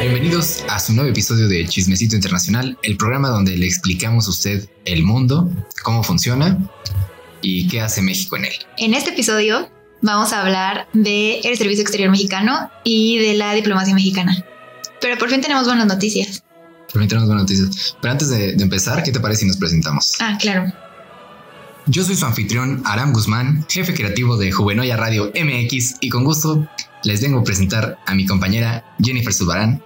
Bienvenidos a su nuevo episodio de Chismecito Internacional, el programa donde le explicamos a usted el mundo, cómo funciona y qué hace México en él. En este episodio vamos a hablar del Servicio Exterior Mexicano y de la diplomacia mexicana. Pero por fin tenemos buenas noticias. Fin tenemos buenas noticias. Pero antes de, de empezar, ¿qué te parece si nos presentamos? Ah, claro. Yo soy su anfitrión, Aram Guzmán, jefe creativo de Juvenoya Radio MX, y con gusto les vengo a presentar a mi compañera Jennifer Zubarán.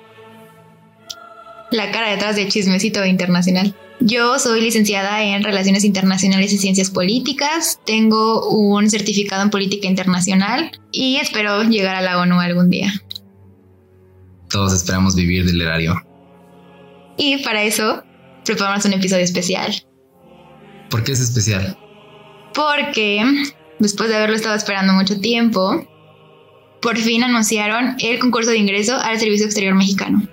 La cara detrás de Chismecito Internacional. Yo soy licenciada en Relaciones Internacionales y Ciencias Políticas, tengo un certificado en Política Internacional y espero llegar a la ONU algún día. Todos esperamos vivir del erario. Y para eso preparamos un episodio especial. ¿Por qué es especial? Porque después de haberlo estado esperando mucho tiempo, por fin anunciaron el concurso de ingreso al Servicio Exterior Mexicano.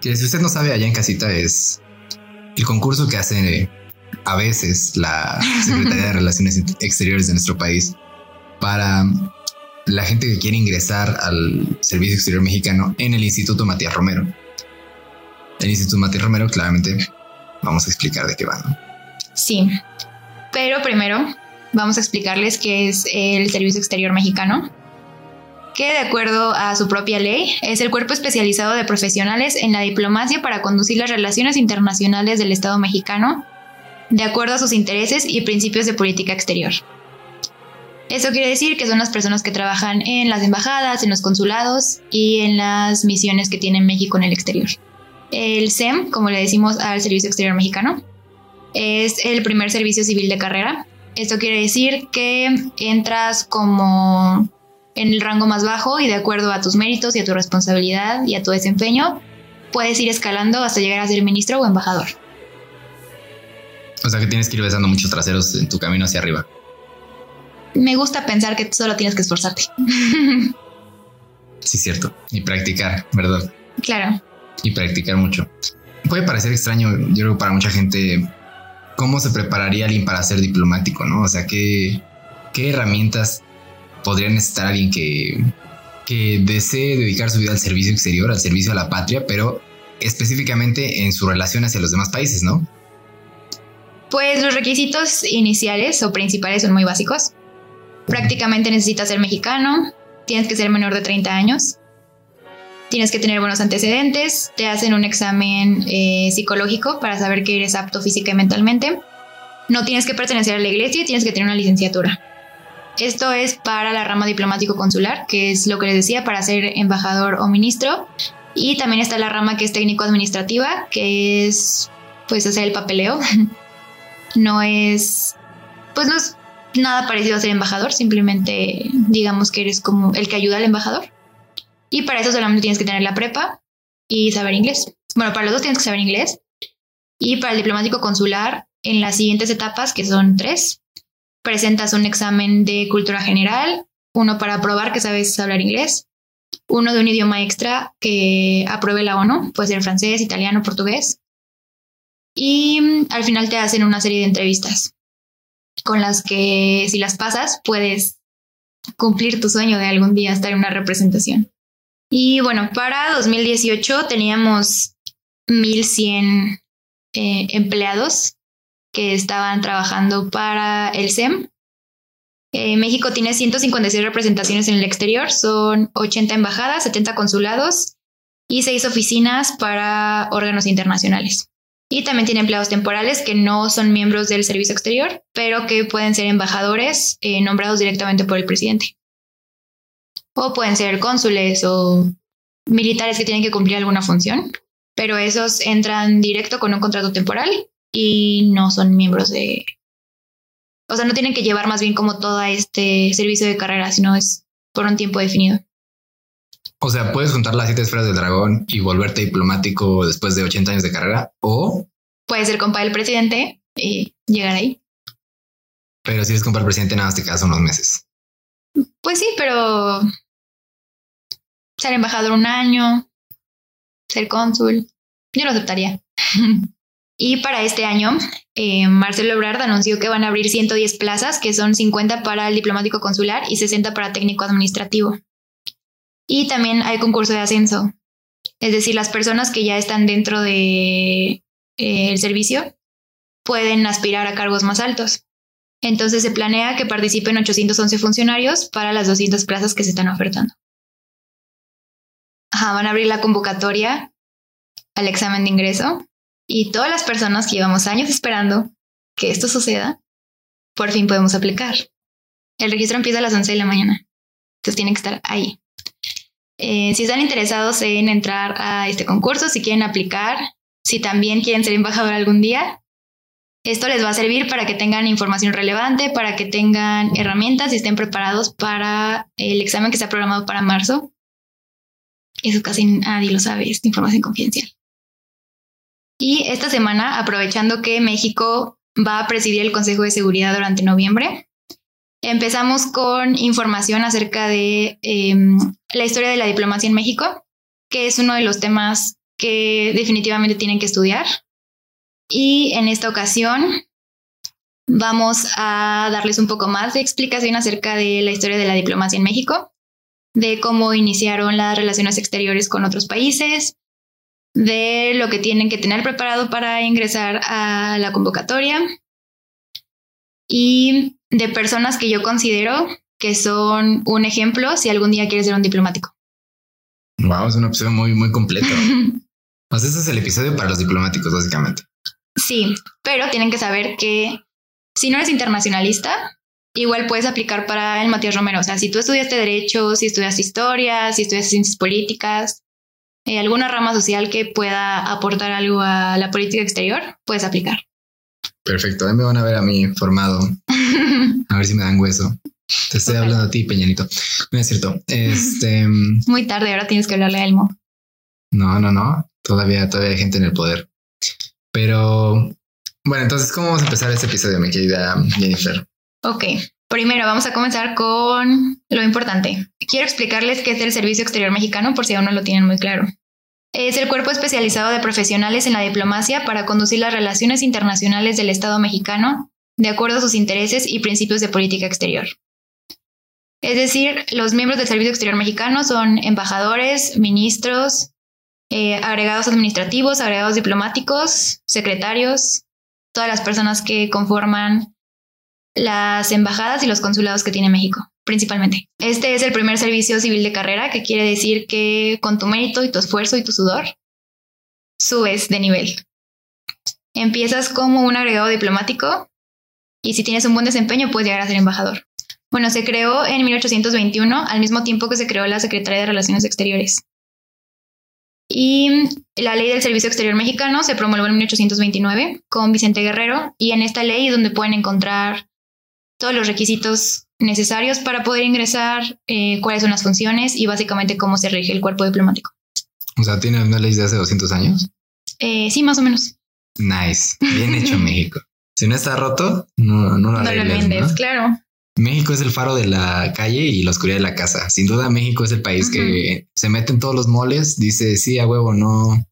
Que si usted no sabe, allá en casita es el concurso que hace a veces la Secretaría de Relaciones Exteriores de nuestro país para la gente que quiere ingresar al Servicio Exterior Mexicano en el Instituto Matías Romero. El Instituto Matías Romero, claramente, vamos a explicar de qué va. Sí, pero primero vamos a explicarles qué es el Servicio Exterior Mexicano, que de acuerdo a su propia ley es el cuerpo especializado de profesionales en la diplomacia para conducir las relaciones internacionales del Estado mexicano de acuerdo a sus intereses y principios de política exterior. Eso quiere decir que son las personas que trabajan en las embajadas, en los consulados y en las misiones que tiene México en el exterior. El SEM, como le decimos al Servicio Exterior Mexicano, es el primer servicio civil de carrera. Esto quiere decir que entras como en el rango más bajo y de acuerdo a tus méritos y a tu responsabilidad y a tu desempeño, puedes ir escalando hasta llegar a ser ministro o embajador. O sea que tienes que ir besando muchos traseros en tu camino hacia arriba. Me gusta pensar que solo tienes que esforzarte. Sí, cierto. Y practicar, ¿verdad? claro. Y practicar mucho. Puede parecer extraño, yo creo, para mucha gente, cómo se prepararía alguien para ser diplomático, ¿no? O sea, qué, qué herramientas podría necesitar alguien que, que desee dedicar su vida al servicio exterior, al servicio a la patria, pero específicamente en su relación hacia los demás países, ¿no? Pues los requisitos iniciales o principales son muy básicos. Prácticamente necesitas ser mexicano, tienes que ser menor de 30 años, tienes que tener buenos antecedentes, te hacen un examen eh, psicológico para saber que eres apto física y mentalmente, no tienes que pertenecer a la iglesia y tienes que tener una licenciatura. Esto es para la rama diplomático consular, que es lo que les decía, para ser embajador o ministro. Y también está la rama que es técnico administrativa, que es pues hacer el papeleo. No es, pues no es nada parecido a ser embajador, simplemente digamos que eres como el que ayuda al embajador. Y para eso solamente tienes que tener la prepa y saber inglés. Bueno, para los dos tienes que saber inglés. Y para el diplomático consular, en las siguientes etapas, que son tres, presentas un examen de cultura general, uno para probar que sabes hablar inglés, uno de un idioma extra que apruebe la ONU, puede ser francés, italiano, portugués. Y mm, al final te hacen una serie de entrevistas con las que si las pasas puedes cumplir tu sueño de algún día estar en una representación. Y bueno, para 2018 teníamos 1.100 eh, empleados que estaban trabajando para el SEM. Eh, México tiene 156 representaciones en el exterior, son 80 embajadas, 70 consulados y 6 oficinas para órganos internacionales. Y también tiene empleados temporales que no son miembros del servicio exterior, pero que pueden ser embajadores eh, nombrados directamente por el presidente. O pueden ser cónsules o militares que tienen que cumplir alguna función, pero esos entran directo con un contrato temporal y no son miembros de... O sea, no tienen que llevar más bien como todo este servicio de carrera, sino es por un tiempo definido. O sea, puedes juntar las siete esferas del dragón y volverte diplomático después de 80 años de carrera o... Puedes ser compa del presidente y llegar ahí. Pero si eres compa del presidente, nada más te quedas unos meses. Pues sí, pero ser embajador un año, ser cónsul, yo lo aceptaría. Y para este año, eh, Marcelo Ebrard anunció que van a abrir 110 plazas, que son 50 para el diplomático consular y 60 para técnico administrativo. Y también hay concurso de ascenso. Es decir, las personas que ya están dentro del de, eh, el servicio pueden aspirar a cargos más altos. Entonces se planea que participen 811 funcionarios para las 200 plazas que se están ofertando. Ajá, van a abrir la convocatoria al examen de ingreso y todas las personas que llevamos años esperando que esto suceda, por fin podemos aplicar. El registro empieza a las 11 de la mañana, entonces tienen que estar ahí. Eh, si están interesados en entrar a este concurso, si quieren aplicar, si también quieren ser embajador algún día, esto les va a servir para que tengan información relevante, para que tengan herramientas y estén preparados para el examen que está programado para marzo. Eso casi nadie lo sabe, es información confidencial. Y esta semana, aprovechando que México va a presidir el Consejo de Seguridad durante noviembre, empezamos con información acerca de em, la historia de la diplomacia en México, que es uno de los temas que definitivamente tienen que estudiar. Y en esta ocasión vamos a darles un poco más de explicación acerca de la historia de la diplomacia en México, de cómo iniciaron las relaciones exteriores con otros países, de lo que tienen que tener preparado para ingresar a la convocatoria y de personas que yo considero que son un ejemplo si algún día quieres ser un diplomático. Wow, es una opción muy, muy completa. pues ese es el episodio para los diplomáticos, básicamente. Sí, pero tienen que saber que si no eres internacionalista, igual puedes aplicar para el Matías Romero. O sea, si tú estudiaste Derecho, si estudiaste Historia, si estudiaste Ciencias Políticas, eh, alguna rama social que pueda aportar algo a la política exterior, puedes aplicar. Perfecto, ahí me van a ver a mí formado. A ver si me dan hueso. Te estoy hablando a ti, Peñanito. No es cierto. Este. Muy tarde, ahora tienes que hablarle a Elmo. No, no, no. Todavía, todavía hay gente en el poder. Pero bueno, entonces, ¿cómo vamos a empezar este episodio, mi querida Jennifer? Ok. Primero vamos a comenzar con lo importante. Quiero explicarles qué es el Servicio Exterior Mexicano por si aún no lo tienen muy claro. Es el cuerpo especializado de profesionales en la diplomacia para conducir las relaciones internacionales del Estado mexicano de acuerdo a sus intereses y principios de política exterior. Es decir, los miembros del Servicio Exterior Mexicano son embajadores, ministros, eh, agregados administrativos, agregados diplomáticos, secretarios, todas las personas que conforman las embajadas y los consulados que tiene México principalmente. Este es el primer servicio civil de carrera, que quiere decir que con tu mérito y tu esfuerzo y tu sudor, subes de nivel. Empiezas como un agregado diplomático y si tienes un buen desempeño puedes llegar a ser embajador. Bueno, se creó en 1821, al mismo tiempo que se creó la Secretaría de Relaciones Exteriores. Y la ley del Servicio Exterior Mexicano se promulgó en 1829 con Vicente Guerrero y en esta ley donde pueden encontrar todos los requisitos necesarios para poder ingresar, eh, cuáles son las funciones y básicamente cómo se rige el cuerpo diplomático. O sea, ¿tiene una ley de hace 200 años? Eh, sí, más o menos. Nice. Bien hecho México. Si no está roto, no, no lo arregles, No lo claro. México es el faro de la calle y la oscuridad de la casa. Sin duda, México es el país que se mete en todos los moles. Dice, sí, a huevo, no,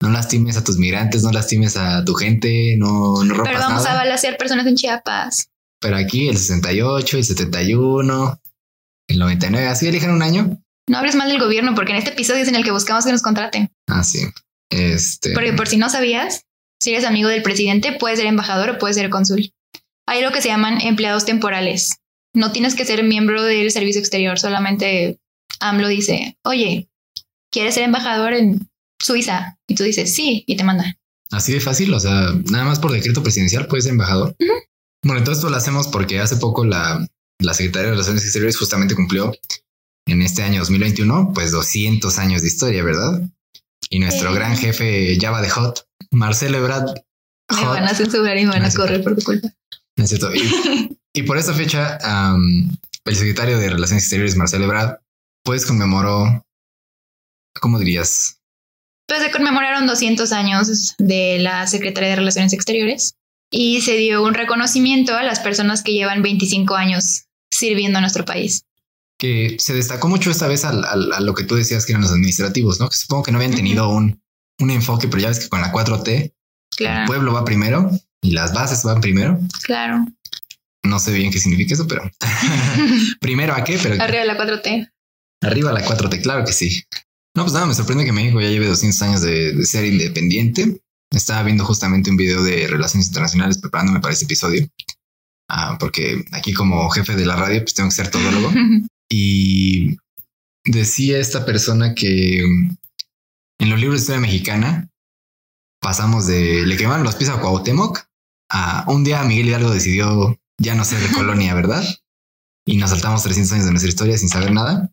no lastimes a tus migrantes, no lastimes a tu gente, no, no rompas Pero vamos a balasear personas en Chiapas. Pero aquí el 68, el 71, el 99, así eligen un año. No hables mal del gobierno porque en este episodio es en el que buscamos que nos contraten. Ah, sí. Este. Porque por si no sabías, si eres amigo del presidente, puedes ser embajador o puedes ser cónsul. Hay lo que se llaman empleados temporales. No tienes que ser miembro del servicio exterior, solamente AMLO dice, oye, ¿quieres ser embajador en Suiza? Y tú dices, sí, y te manda. Así de fácil, o sea, nada más por decreto presidencial puedes ser embajador. Bueno, todo esto lo hacemos porque hace poco la, la Secretaría de Relaciones Exteriores justamente cumplió en este año 2021, pues 200 años de historia, ¿verdad? Y nuestro gran jefe Java de Hot, Marcelo Ebrard. Me van a censurar y me van a correr por tu culpa. Y, por esta fecha, el secretario de Relaciones Exteriores, Marcelo Ebrard, pues conmemoró, ¿cómo dirías? Pues se conmemoraron 200 años de la Secretaría de Relaciones Exteriores y se dio un reconocimiento a las personas que llevan 25 años sirviendo a nuestro país. Que se destacó mucho esta vez a, lo que tú decías que eran los administrativos, ¿no? Que supongo que no habían tenido un, un enfoque, pero ya ves que con la 4T Claro. El pueblo va primero y las bases van primero. Claro. No sé bien qué significa eso, pero primero a qué, pero Arriba de la 4T. arriba la 4T, claro que sí. No, pues nada, me sorprende que México ya lleve 200 años de, de ser independiente. Estaba viendo justamente un video de relaciones internacionales preparándome para este episodio. Ah, porque aquí como jefe de la radio, pues tengo que ser todólogo. Y decía esta persona que en los libros de historia mexicana pasamos de le quemaron los pies a Cuauhtémoc a un día Miguel Hidalgo decidió ya no ser de colonia, ¿verdad? Y nos saltamos 300 años de nuestra historia sin saber nada.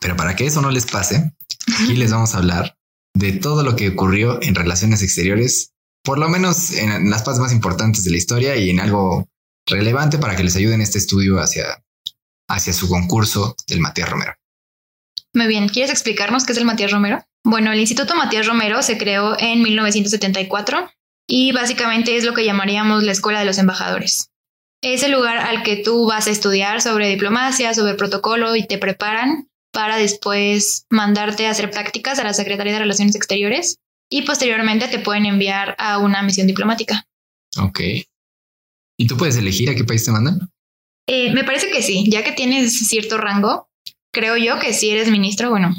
Pero para que eso no les pase, aquí les vamos a hablar de todo lo que ocurrió en relaciones exteriores, por lo menos en las partes más importantes de la historia y en algo relevante para que les ayude en este estudio hacia, hacia su concurso del Matías Romero. Muy bien, ¿quieres explicarnos qué es el Matías Romero? Bueno, el Instituto Matías Romero se creó en 1974 y básicamente es lo que llamaríamos la Escuela de los Embajadores. Es el lugar al que tú vas a estudiar sobre diplomacia, sobre protocolo y te preparan para después mandarte a hacer prácticas a la Secretaría de Relaciones Exteriores y posteriormente te pueden enviar a una misión diplomática. Ok. ¿Y tú puedes elegir a qué país te mandan? Eh, me parece que sí, ya que tienes cierto rango, creo yo que si eres ministro, bueno,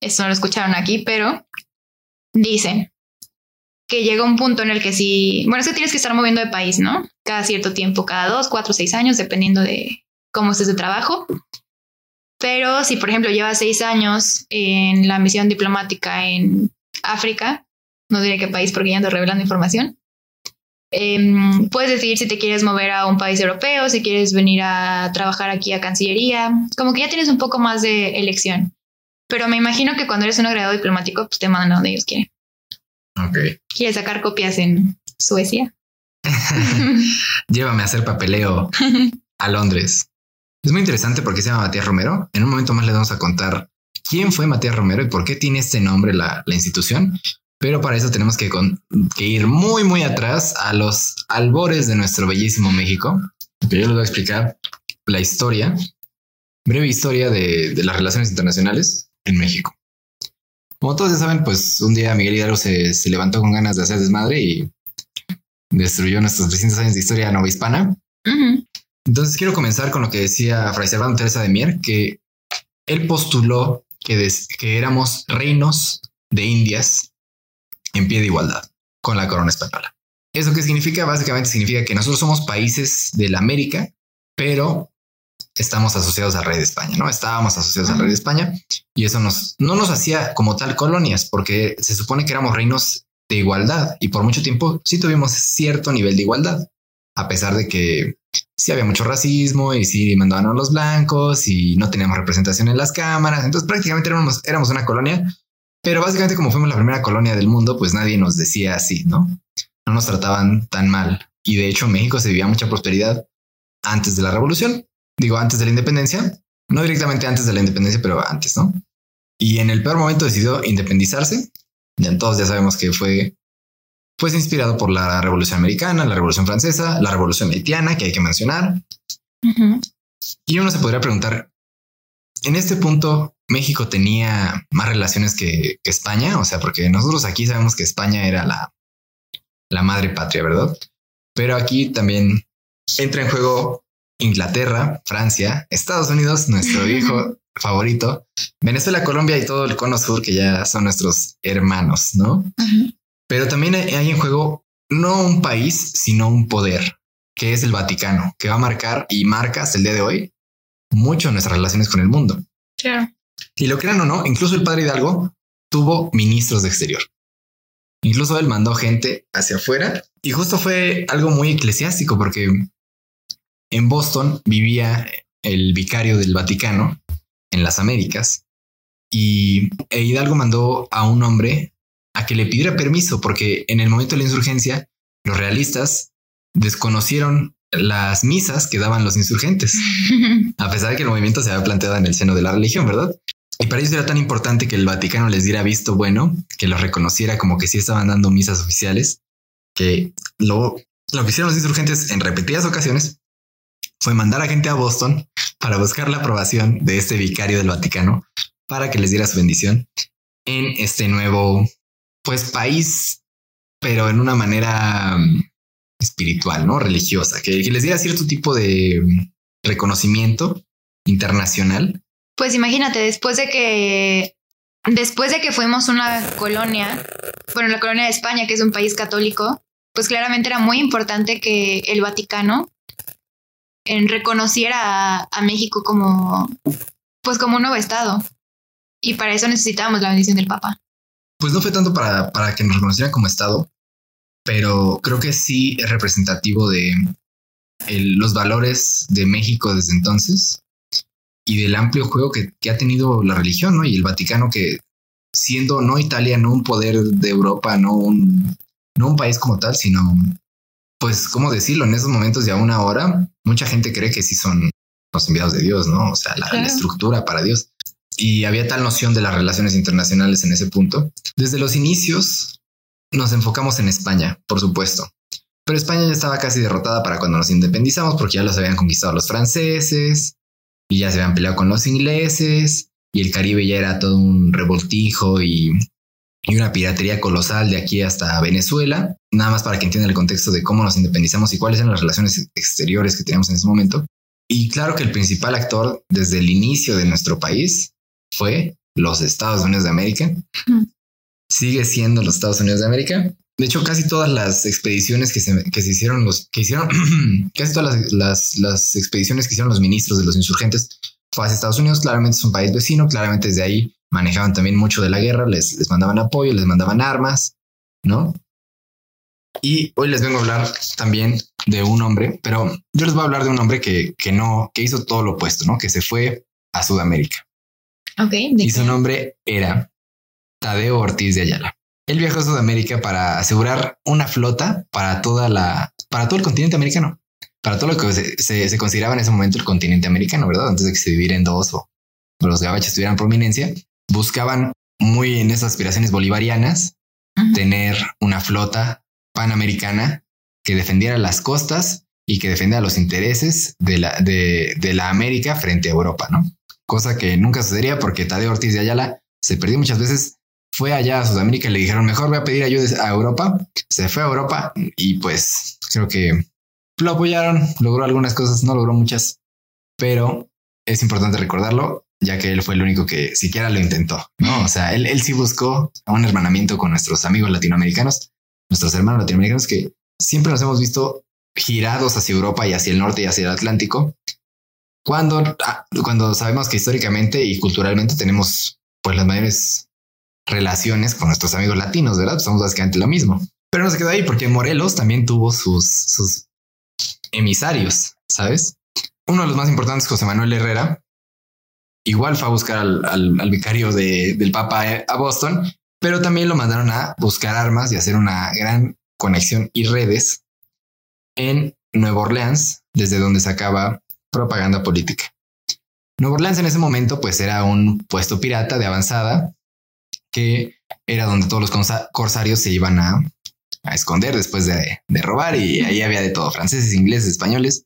eso no lo escucharon aquí, pero dicen que llega un punto en el que sí, bueno, es que tienes que estar moviendo de país, ¿no? Cada cierto tiempo, cada dos, cuatro, seis años, dependiendo de cómo estés de trabajo. Pero si, por ejemplo, llevas seis años en la misión diplomática en África, no diré qué país porque ya ando revelando información, Em, puedes decidir si te quieres mover a un país europeo, si quieres venir a trabajar aquí a Cancillería, como que ya tienes un poco más de elección. Pero me imagino que cuando eres un agregado diplomático, pues te mandan a donde ellos quieren. Ok. ¿Quieres sacar copias en Suecia? Llévame a hacer papeleo a Londres. Es muy interesante porque se llama Matías Romero. En un momento más les vamos a contar quién fue Matías Romero y por qué tiene este nombre la, institución. Pero para eso tenemos que, ir muy, muy atrás a los albores de nuestro bellísimo México. Que yo les voy a explicar la historia, breve historia de, las relaciones internacionales en México. Como todos ya saben, pues un día Miguel Hidalgo se, se levantó con ganas de hacer desmadre y destruyó nuestros 300 años de historia novohispana. Ujú. Entonces quiero comenzar con lo que decía Fray Servando Teresa de Mier, que él postuló que, des- que éramos reinos de Indias en pie de igualdad con la corona española. ¿Eso qué significa? Básicamente significa que nosotros somos países de la América, pero estamos asociados al rey de España, ¿no? Estábamos asociados al rey de España y eso nos, no nos hacía como tal colonias, porque se supone que éramos reinos de igualdad y por mucho tiempo sí tuvimos cierto nivel de igualdad, a pesar de que sí había mucho racismo y sí mandaban a los blancos y no teníamos representación en las cámaras. Entonces prácticamente éramos, una colonia, pero básicamente como fuimos la primera colonia del mundo, pues nadie nos decía así, ¿no? No nos trataban tan mal. Y de hecho México se vivía mucha prosperidad antes de la revolución, digo antes de la independencia, no directamente antes de la independencia, pero antes, ¿no? Y en el peor momento decidió independizarse. Ya todos ya sabemos que fue pues inspirado por la Revolución Americana, la Revolución Francesa, la Revolución Haitiana, que hay que mencionar. Ujú. Y uno se podría preguntar, en este punto, México tenía más relaciones que, que España, o sea, porque nosotros aquí sabemos que España era la, la madre patria, ¿verdad? Pero aquí también entra en juego Inglaterra, Francia, Estados Unidos, nuestro hijo favorito, Venezuela, Colombia y todo el cono sur, que ya son nuestros hermanos, ¿no? Pero también hay en juego no un país, sino un poder, que es el Vaticano, que va a marcar y marca hasta el día de hoy mucho nuestras relaciones con el mundo. Claro. Y lo crean o no, incluso el padre Hidalgo tuvo ministros de exterior. Incluso él mandó gente hacia afuera y justo fue algo muy eclesiástico porque en Boston vivía el vicario del Vaticano en las Américas y e Hidalgo mandó a un hombre a que le pidiera permiso porque en el momento de la insurgencia los realistas desconocieron las misas que daban los insurgentes a pesar de que el movimiento se había planteado en el seno de la religión, ¿verdad? Y para ellos era tan importante que el Vaticano les diera visto bueno, que los reconociera como que sí estaban dando misas oficiales, que lo, lo que hicieron los insurgentes en repetidas ocasiones fue mandar a gente a Boston para buscar la aprobación de este vicario del Vaticano para que les diera su bendición en este nuevo, pues, país pero en una manera mm, espiritual, ¿no? Religiosa, que, les diera cierto tipo de mm, reconocimiento internacional. Pues imagínate, después de que después de que fuimos una colonia, bueno, la colonia de España, que es un país católico, pues claramente era muy importante que el Vaticano en reconociera a, México como, pues como un nuevo estado. Y para eso necesitábamos la bendición del Papa. Pues no fue tanto para, para que nos reconocieran como estado, pero creo que sí es representativo de los valores de México desde entonces y del amplio juego que, que, ha tenido la religión, ¿no? Y el Vaticano que siendo no Italia, no un poder de Europa, no un, no un país como tal, sino pues, ¿cómo decirlo? En esos momentos de aún ahora, mucha gente cree que sí son los enviados de Dios, ¿no? O sea, la, estructura para Dios. Y había tal noción de las relaciones internacionales en ese punto. Desde los inicios nos enfocamos en España, por supuesto. Pero España ya estaba casi derrotada para cuando nos independizamos porque ya los habían conquistado los franceses y ya se habían peleado con los ingleses y el Caribe ya era todo un revoltijo y y una piratería colosal de aquí hasta Venezuela, nada más para que entiendan el contexto de cómo nos independizamos y cuáles eran las relaciones exteriores que teníamos en ese momento. Y claro que el principal actor desde el inicio de nuestro país fue los Estados Unidos de América. Sigue siendo los Estados Unidos de América. De hecho, casi todas las expediciones que se, que se hicieron, los que hicieron, casi todas las, las, las expediciones que hicieron los ministros de los insurgentes fue hacia Estados Unidos. Claramente es un país vecino, claramente desde ahí manejaban también mucho de la guerra, les, les mandaban apoyo, les mandaban armas, ¿no? Y hoy les vengo a hablar también de un hombre, pero yo les voy a hablar de un hombre que, que no, que hizo todo lo opuesto, ¿no? Que se fue a Sudamérica. Y su nombre era Tadeo Ortiz de Ayala. Él viajó a Sudamérica para asegurar una flota para toda la, para todo el continente americano, para todo lo que se, se, consideraba en ese momento el continente americano, ¿verdad? Antes de que se dividiera en dos o los gabachos tuvieran prominencia buscaban muy en esas aspiraciones bolivarianas tener una flota panamericana que defendiera las costas y que defendiera los intereses de la, de, la América frente a Europa, ¿no? Cosa que nunca sucedería porque Tadeo Ortiz de Ayala se perdió muchas veces. Fue allá a Sudamérica y le dijeron, mejor voy a pedir ayuda a Europa. Se fue a Europa y pues creo que lo apoyaron, logró algunas cosas, no logró muchas, pero es importante recordarlo ya que él fue el único que siquiera lo intentó, ¿no? O sea, él, él sí buscó un hermanamiento con nuestros amigos latinoamericanos, nuestros hermanos latinoamericanos que siempre nos hemos visto girados hacia Europa y hacia el norte y hacia el Atlántico, cuando, ah, cuando sabemos que históricamente y culturalmente tenemos pues las mayores relaciones con nuestros amigos latinos, ¿verdad? Somos básicamente lo mismo. Pero no se quedó ahí porque Morelos también tuvo sus, sus emisarios, ¿sabes? Uno de los más importantes, José Manuel Herrera, igual fue a buscar al, vicario del Papa a Boston, pero también lo mandaron a buscar armas y hacer una gran conexión y redes en Nueva Orleans, desde donde sacaba propaganda política. Nueva Orleans en ese momento pues era un puesto pirata de avanzada que era donde todos los corsarios se iban a, esconder después de, robar y ahí había de todo, franceses, ingleses, españoles,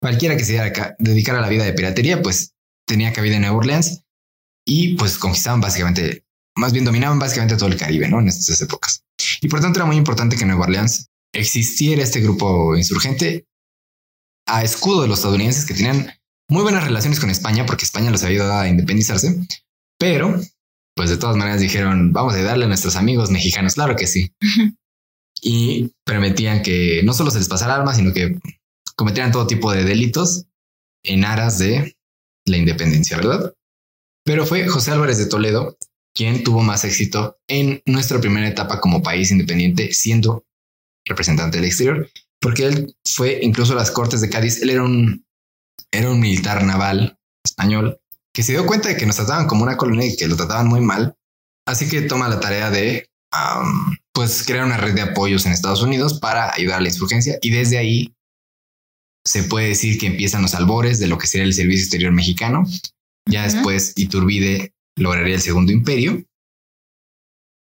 cualquiera que se dedicara a la vida de piratería pues tenía cabida en Nueva Orleans y pues conquistaban básicamente, más bien dominaban básicamente todo el Caribe, ¿no? En estas épocas. Y por tanto era muy importante que en Nueva Orleans existiera este grupo insurgente a escudo de los estadounidenses que tenían muy buenas relaciones con España porque España los ayudado a independizarse, pero pues de todas maneras dijeron, vamos a darle a nuestros amigos mexicanos, claro que sí. y permitían que no solo se les pasara armas, sino que cometieran todo tipo de delitos en aras de la independencia, ¿verdad? Pero fue José Álvarez de Toledo quien tuvo más éxito en nuestra primera etapa como país independiente, siendo representante del exterior, porque él fue incluso a las Cortes de Cádiz. Él era un, era un militar naval español que se dio cuenta de que nos trataban como una colonia y que lo trataban muy mal. Así que toma la tarea de pues crear una red de apoyos en Estados Unidos para ayudar a la insurgencia y desde ahí se puede decir que empiezan los albores de lo que sería el servicio exterior mexicano. Ya después Iturbide lograría el segundo imperio.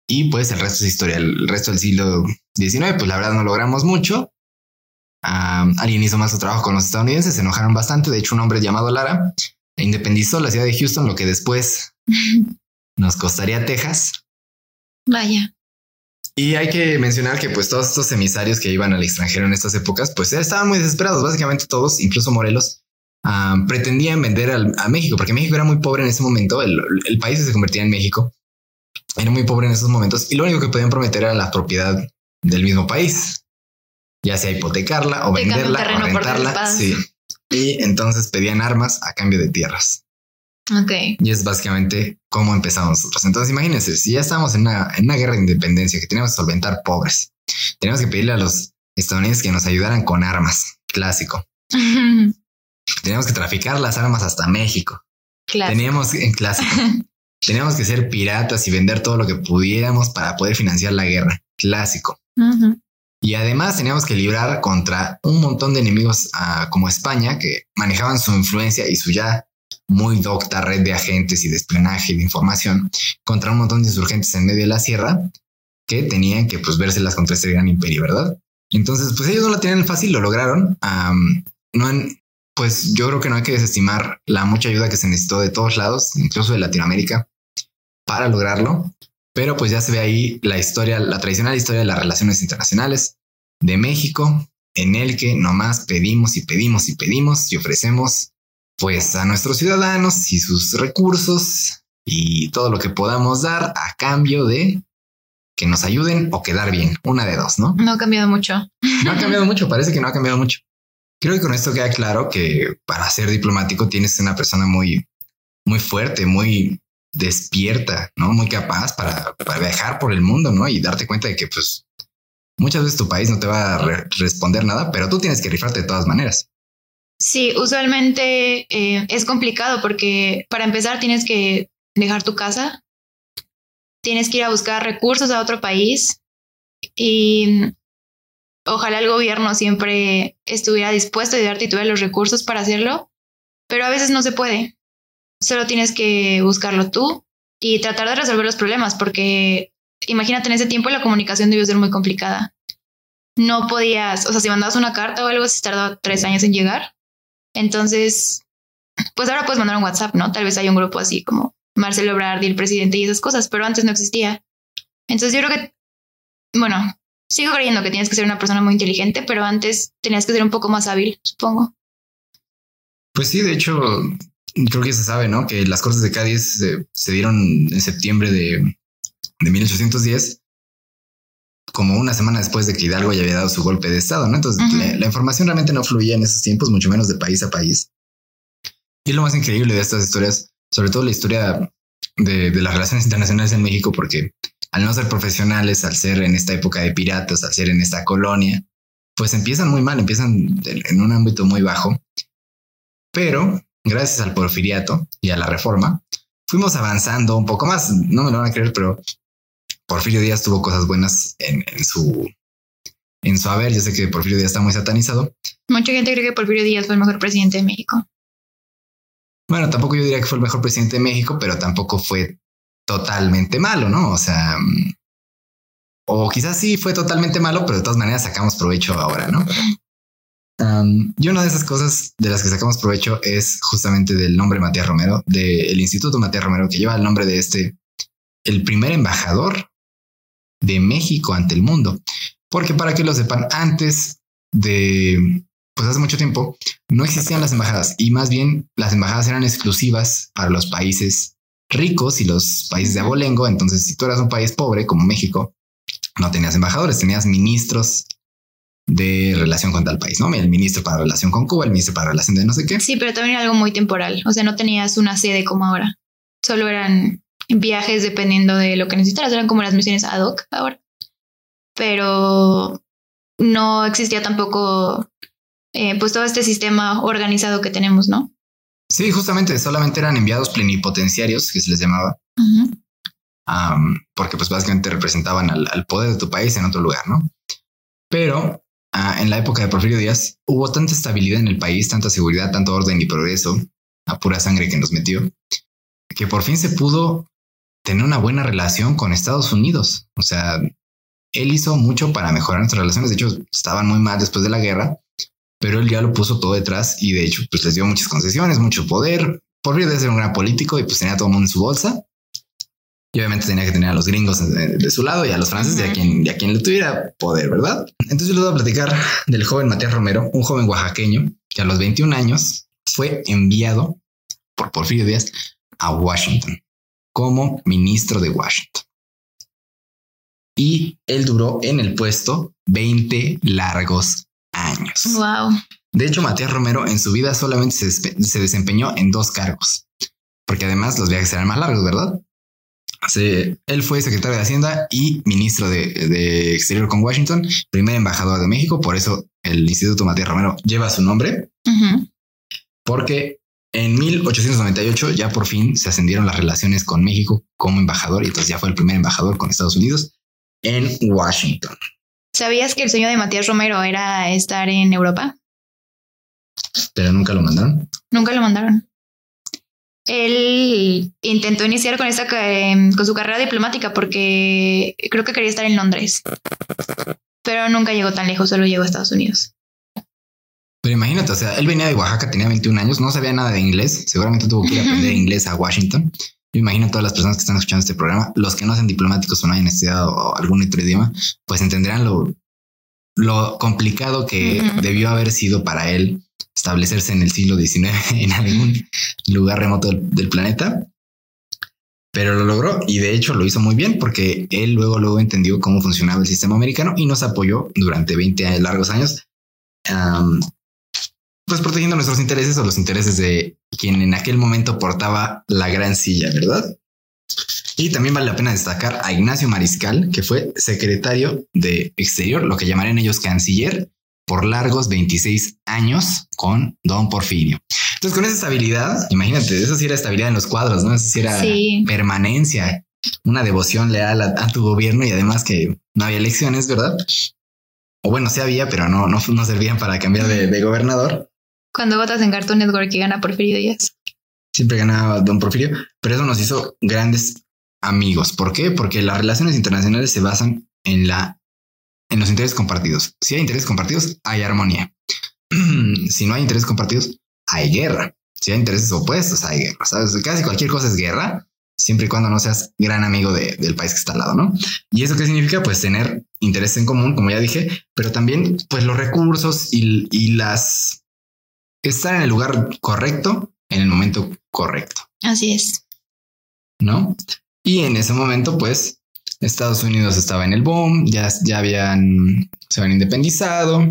Y pues el resto es historia. El resto del siglo XIX, pues la verdad no logramos mucho. Alguien hizo más su trabajo con los estadounidenses, se enojaron bastante. De hecho, un hombre llamado Lara independizó la ciudad de Houston, lo que después nos costaría Texas. Vaya. Y hay que mencionar que pues todos estos emisarios que iban al extranjero en estas épocas, pues estaban muy desesperados. Básicamente todos, incluso Morelos, pretendían vender a México, porque México era muy pobre en ese momento. El, el país se convertía en México. Era muy pobre en esos momentos y lo único que podían prometer era la propiedad del mismo país, ya sea hipotecarla o venderla o rentarla. Sí. Y entonces pedían armas a cambio de tierras. Ok. Y es básicamente cómo empezamos nosotros. Entonces, imagínense, si ya estábamos en una, en una guerra de independencia que teníamos que solventar pobres, teníamos que pedirle a los estadounidenses que nos ayudaran con armas, clásico. teníamos que traficar las armas hasta México. Teníamos en clásico. teníamos que ser piratas y vender todo lo que pudiéramos para poder financiar la guerra, clásico. Y además teníamos que librar contra un montón de enemigos ah, como España que manejaban su influencia y su ya muy docta red de agentes y de espionaje y de información contra un montón de insurgentes en medio de la sierra que tenían que pues vérselas contra este gran imperio, ¿verdad? Entonces, pues ellos no la tenían fácil, lo lograron. no pues yo creo que no hay que desestimar la mucha ayuda que se necesitó de todos lados, incluso de Latinoamérica, para lograrlo. Pero pues ya se ve ahí la historia, la tradicional historia de las relaciones internacionales de México, en el que nomás pedimos y pedimos y pedimos y ofrecemos pues a nuestros ciudadanos y sus recursos y todo lo que podamos dar a cambio de que nos ayuden o quedar bien. Una de dos, ¿no? No ha cambiado mucho. No ha cambiado mucho, parece que no ha cambiado mucho. Creo que con esto queda claro que para ser diplomático tienes una persona muy, muy fuerte, muy despierta, ¿no? Muy capaz para, viajar por el mundo, ¿no? Y darte cuenta de que pues muchas veces tu país no te va a responder nada, pero tú tienes que rifarte de todas maneras. Sí, usualmente eh, es complicado porque para empezar tienes que dejar tu casa, tienes que ir a buscar recursos a otro país y ojalá el gobierno siempre estuviera dispuesto a darte y los recursos para hacerlo, pero a veces no se puede. Solo tienes que buscarlo tú y tratar de resolver los problemas porque imagínate en ese tiempo la comunicación debió ser muy complicada. No podías, o sea, si mandabas una carta o algo, se tardaba tres años en llegar. Entonces, pues ahora puedes mandar un WhatsApp, ¿no? Tal vez hay un grupo así como Marcelo Ebrard y el presidente y esas cosas, pero antes no existía. Entonces yo creo que, bueno, sigo creyendo que tienes que ser una persona muy inteligente, pero antes tenías que ser un poco más hábil, supongo. Pues sí, de hecho, creo que se sabe, ¿no? Que las Cortes de Cádiz se, dieron en septiembre de, de 1810 como una semana después de que Hidalgo ya había dado su golpe de Estado, ¿no? Entonces la, información realmente no fluía en esos tiempos, mucho menos de país a país. Y lo más increíble de estas historias, sobre todo la historia de, las relaciones internacionales en México, porque al no ser profesionales, al ser en esta época de piratas, al ser en esta colonia, pues empiezan muy mal, empiezan en un ámbito muy bajo. Pero gracias al porfiriato y a la reforma, fuimos avanzando un poco más. No me lo van a creer, pero Porfirio Díaz tuvo cosas buenas en, su en su haber. Yo sé que Porfirio Díaz está muy satanizado. Mucha gente cree que Porfirio Díaz fue el mejor presidente de México. Bueno, tampoco yo diría que fue el mejor presidente de México, pero tampoco fue totalmente malo, ¿no? O sea, mm, o quizás sí fue totalmente malo, pero de todas maneras sacamos provecho ahora, ¿no? Y una de esas cosas de las que sacamos provecho es justamente del nombre Matías Romero, del Instituto Matías Romero, que lleva el nombre de este, el primer embajador de México ante el mundo. Porque para que lo sepan, antes de, pues hace mucho tiempo, no existían las embajadas y más bien las embajadas eran exclusivas para los países ricos y los países de abolengo. Entonces, si tú eras un país pobre como México, no tenías embajadores, tenías ministros de relación con tal país, ¿no? El ministro para relación con Cuba, el ministro para relación de no sé qué. Sí, pero también era algo muy temporal. O sea, no tenías una sede como ahora. Solo eran viajes dependiendo de lo que necesitaras. Eran como las misiones ad hoc ahora. Pero no existía tampoco eh, pues todo este sistema organizado que tenemos, ¿no? Sí, justamente solamente eran enviados plenipotenciarios, que se les llamaba. porque pues básicamente representaban al, poder de tu país en otro lugar, ¿no? Pero ah, en la época de Porfirio Díaz hubo tanta estabilidad en el país, tanta seguridad, tanto orden y progreso, a pura sangre que nos metió, que por fin se pudo tener una buena relación con Estados Unidos. O sea, él hizo mucho para mejorar nuestras relaciones. De hecho, estaban muy mal después de la guerra, pero él ya lo puso todo detrás y de hecho, pues les dio muchas concesiones, mucho poder. Por de ser un gran político y pues tenía todo el mundo en su bolsa. Y obviamente tenía que tener a los gringos de, su lado y a los franceses y, a quien, y a quien le tuviera poder, ¿verdad? Entonces yo les voy a platicar del joven Matías Romero, un joven oaxaqueño que a los 21 años fue enviado por Porfirio Díaz a Washington como ministro de Washington. Y él duró en el puesto 20 largos años. Wow. De hecho, Matías Romero en su vida solamente se, se desempeñó en dos cargos, porque además los viajes eran más largos, ¿verdad? Él fue secretario de Hacienda y ministro de, Exterior con Washington, primer embajador de México. Por eso el Instituto Matías Romero lleva su nombre, porque en 1898 ya por fin se ascendieron las relaciones con México como embajador y entonces ya fue el primer embajador con Estados Unidos en Washington. ¿Sabías que el sueño de Matías Romero era estar en Europa? Pero nunca lo mandaron. Nunca lo mandaron. Él intentó iniciar con esta em, con su carrera diplomática porque creo que quería estar en Londres. Pero nunca llegó tan lejos, solo llegó a Estados Unidos. Pero imagínate, o sea, él venía de Oaxaca, tenía 21 años, no sabía nada de inglés, seguramente tuvo que ir a aprender inglés a Washington. Yo imagino a todas las personas que están escuchando este programa, los que no sean diplomáticos o no hayan estudiado algún otro idioma, pues entenderán lo, lo complicado que debió haber sido para él establecerse en el siglo XIX en algún lugar remoto del, planeta. Pero lo logró y de hecho lo hizo muy bien porque él luego, luego entendió cómo funcionaba el sistema americano y nos apoyó durante 20 largos años, pues protegiendo nuestros intereses o los intereses de quien en aquel momento portaba la gran silla, ¿verdad? Y también vale la pena destacar a Ignacio Mariscal, que fue secretario de Exterior, lo que llamarían ellos canciller, por largos 26 años con Don Porfirio. Entonces, con esa estabilidad, imagínate, eso sí era estabilidad en los cuadros, ¿no? Eso sí era permanencia, una devoción leal a, tu gobierno y además que no había elecciones, ¿verdad? O bueno, sí había, pero no, no, no servían para cambiar de, gobernador. Cuando votas en Cartoon Network y gana Porfirio Díaz. Siempre ganaba Don Porfirio, pero eso nos hizo grandes amigos. ¿Por qué? Porque las relaciones internacionales se basan en la en los intereses compartidos. Si hay intereses compartidos, hay armonía. si no hay intereses compartidos, hay guerra. Si hay intereses opuestos, hay guerra. ¿sabes? Casi cualquier cosa es guerra, siempre y cuando no seas gran amigo del país que está al lado, ¿no? ¿Y eso qué significa? Pues tener interés en común, como ya dije, pero también pues los recursos y, y las... estar en el lugar correcto en el momento correcto. Así es. ¿No? Y en ese momento, pues, Estados Unidos estaba en el boom, ya, ya habían, se habían independizado,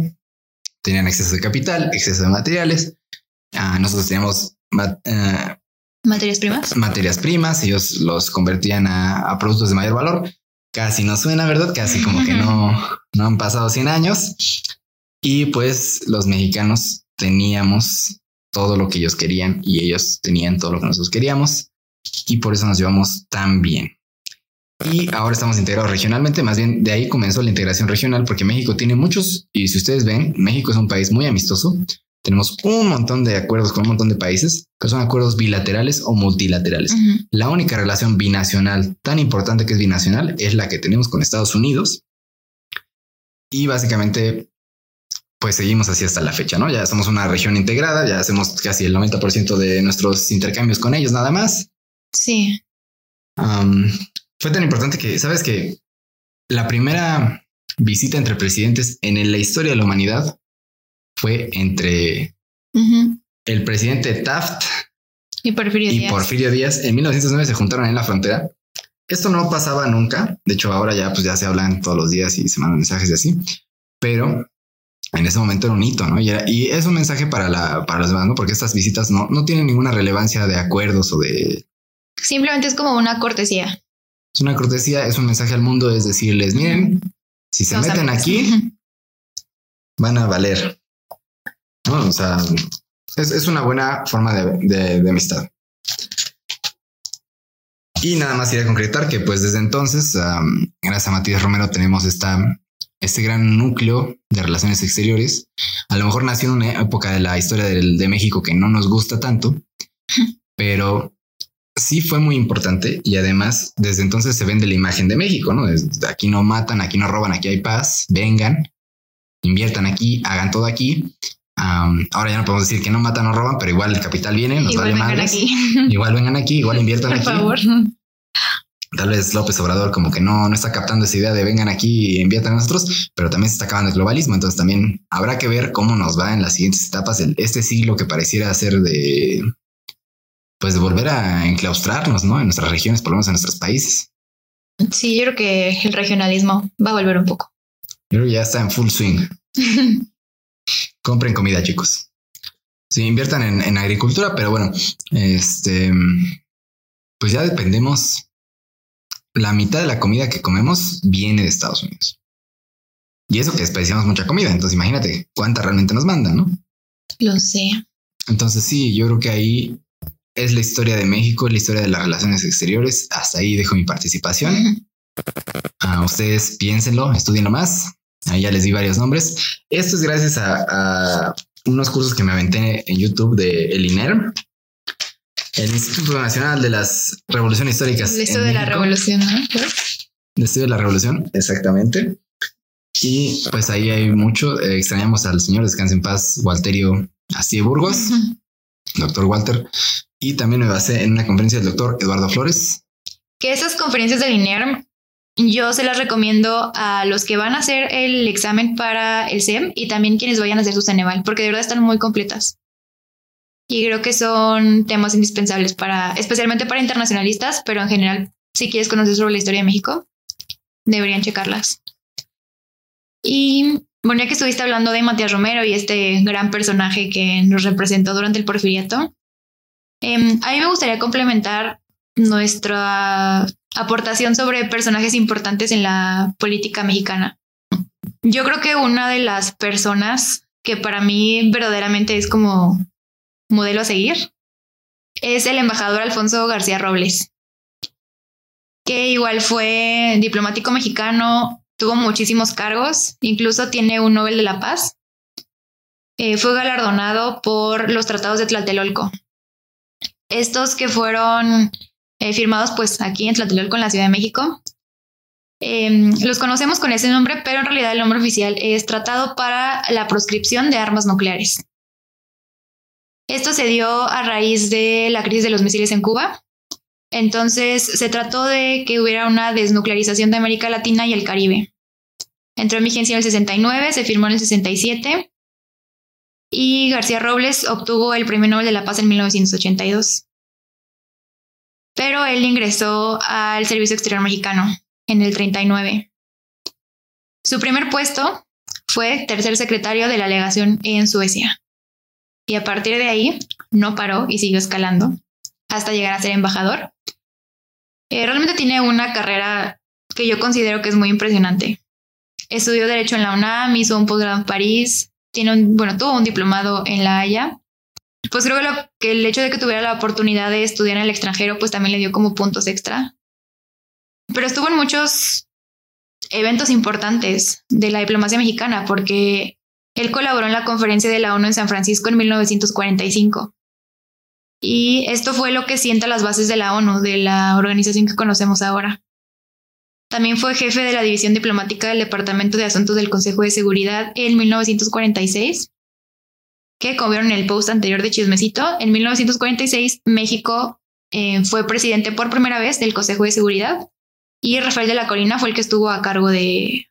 tenían exceso de capital, exceso de materiales. Ah, nosotros teníamos eh, materias primas. Materias primas, ellos los convertían a, productos de mayor valor. Casi no suena, ¿verdad? Casi como que no, no han pasado 100 años. Y pues los mexicanos teníamos todo lo que ellos querían y ellos tenían todo lo que nosotros queríamos. Y por eso nos llevamos tan bien y ahora estamos integrados regionalmente. Más bien de ahí comenzó la integración regional porque México tiene muchos y si ustedes ven, México es un país muy amistoso. Tenemos un montón de acuerdos con un montón de países que son acuerdos bilaterales o multilaterales. La única relación binacional tan importante que es binacional es la que tenemos con Estados Unidos. Y básicamente, pues seguimos así hasta la fecha, ¿no? Ya somos una región integrada, ya hacemos casi el 90% de nuestros intercambios con ellos, nada más. Sí fue tan importante que, sabes que la primera visita entre presidentes en la historia de la humanidad fue entre el presidente Taft y Porfirio, Díaz. En 1909 se juntaron en la frontera. Esto no pasaba nunca. De hecho, ahora ya, pues ya se hablan todos los días y se mandan mensajes y así. Pero en ese momento era un hito, ¿no? Y, es un mensaje para, la, para los demás, ¿no? Porque estas visitas no, no tienen ninguna relevancia de acuerdos o de... Simplemente es como una cortesía. Es una cortesía, es un mensaje al mundo, es decirles, miren, si se meten aquí, van a valer. ¿No? O sea, es, una buena forma de, amistad. Y nada más iré a concretar que pues desde entonces, gracias a Matías Romero, tenemos esta, este gran núcleo de relaciones exteriores. A lo mejor nació en una época de la historia de México que no nos gusta tanto, pero sí fue muy importante y además desde entonces se vende la imagen de México, ¿no? Desde aquí no matan, aquí no roban, aquí hay paz, vengan, inviertan aquí, hagan todo aquí. ahora ya no podemos decir que no matan o roban, pero igual el capital viene, nos igual vale Igual vengan aquí, igual inviertan Por aquí. Favor. Tal vez López Obrador como que no, no está captando esa idea de vengan aquí y envíate a nosotros, pero también se está acabando el globalismo. Entonces también habrá que ver cómo nos va en las siguientes etapas de este siglo que pareciera ser de pues de volver a enclaustrarnos, ¿no? En nuestras regiones, por lo menos en nuestros países. Sí, yo creo que el regionalismo va a volver un poco. Yo creo que ya está en full swing. Compren comida, chicos. Sí, inviertan en, en agricultura, pero bueno, este, pues ya dependemos la mitad de la comida que comemos viene de Estados Unidos. Y eso que desperdiciamos mucha comida. Entonces imagínate cuánta realmente nos mandan, ¿no? Lo sé. Entonces sí, yo creo que ahí es la historia de México, la historia de las relaciones exteriores. Hasta ahí dejo mi participación. A ustedes piénsenlo, estudienlo más. Ahí ya les di varios nombres. Esto es gracias a, a unos cursos que me aventé en YouTube de el INERM el Instituto Nacional de las Revoluciones Históricas. El estudio de la revolución, ¿no? El estudio de la revolución, exactamente. Y pues ahí hay mucho. Eh, extrañamos al señor Descanse en Paz, Walterio Así Burgos, doctor Walter. Y también me basé en una conferencia del doctor Eduardo Flores. Que esas conferencias del INERM yo se las recomiendo a los que van a hacer el examen para el SEM y también quienes vayan a hacer su Ceneval, porque de verdad están muy completas y creo que son temas indispensables para, especialmente para internacionalistas, pero en general, si quieres conocer sobre la historia de México, deberían checarlas. Y bueno, ya que estuviste hablando de Matías Romero y este gran personaje que nos representó durante el porfiriato, eh, a mí me gustaría complementar nuestra aportación sobre personajes importantes en la política mexicana. Yo creo que una de las personas que para mí verdaderamente es como modelo a seguir es el embajador Alfonso García Robles, que igual fue diplomático mexicano, tuvo muchísimos cargos, incluso tiene un Nobel de la Paz. Eh, fue galardonado por los tratados de Tlatelolco. Estos que fueron eh, firmados pues aquí en Tlatelolco, en la Ciudad de México. Em, los conocemos con ese nombre, pero en realidad el nombre oficial es Tratado para la Proscripción de Armas Nucleares. Esto se dio a raíz de la crisis de los misiles en Cuba. Entonces se trató de que hubiera una desnuclearización de América Latina y el Caribe. Entró en vigencia en el 69, se firmó en el 67 y García Robles obtuvo el Premio Nobel de la Paz en 1982. Pero él ingresó al Servicio Exterior Mexicano en el 39. Su primer puesto fue tercer secretario de la legación en Suecia. Y a partir de ahí no paró y siguió escalando hasta llegar a ser embajador. Eh, realmente tiene una carrera que yo considero que es muy impresionante. Estudió Derecho en la UNAM, hizo un posgrado en París, tiene un, bueno, tuvo un diplomado en La Haya. Pues creo que, que el hecho de que tuviera la oportunidad de estudiar en el extranjero, pues también le dio como puntos extra. Pero estuvo en muchos eventos importantes de la diplomacia mexicana, porque él colaboró en la conferencia de la ONU en San Francisco en 1945. Y esto fue lo que sienta las bases de la ONU, de la organización que conocemos ahora. También fue jefe de la División Diplomática del Departamento de Asuntos del Consejo de Seguridad en 1946, que como vieron en el post anterior de Chismecito, en 1946 México eh, fue presidente por primera vez del Consejo de Seguridad y Rafael de la Colina fue el que estuvo a cargo de,